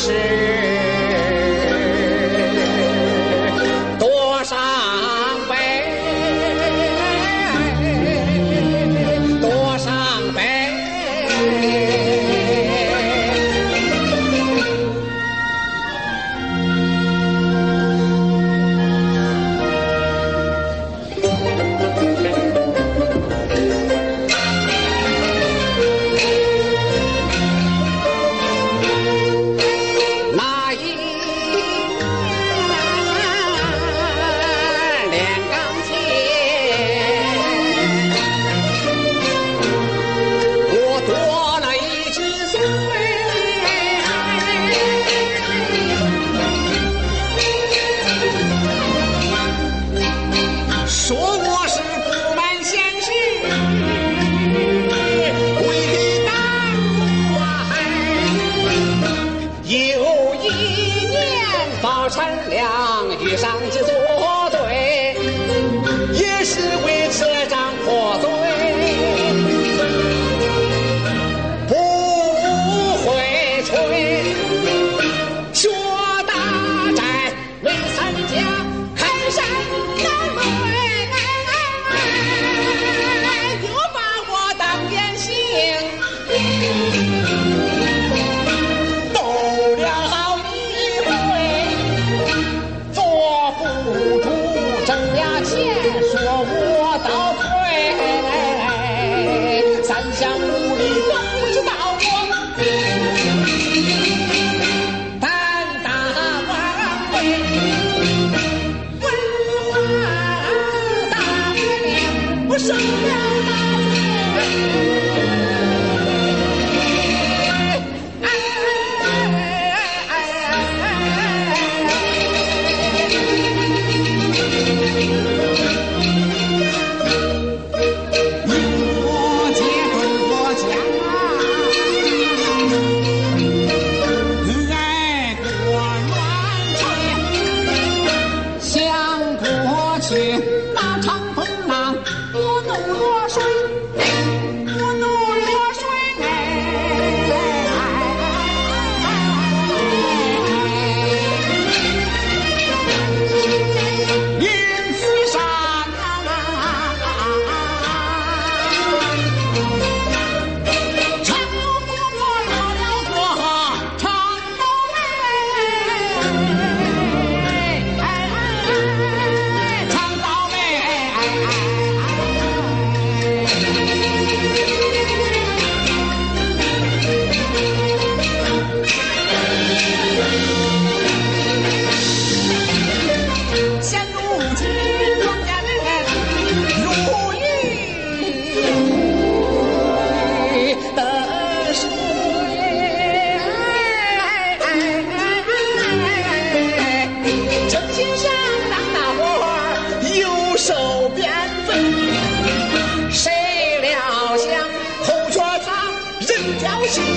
是江湖里，我不知道我胆大妄为，文大革命。see.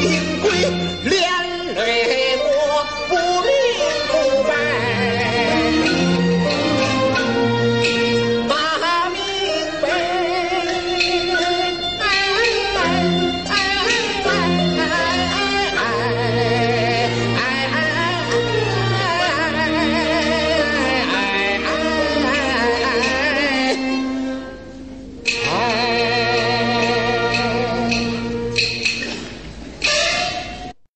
平归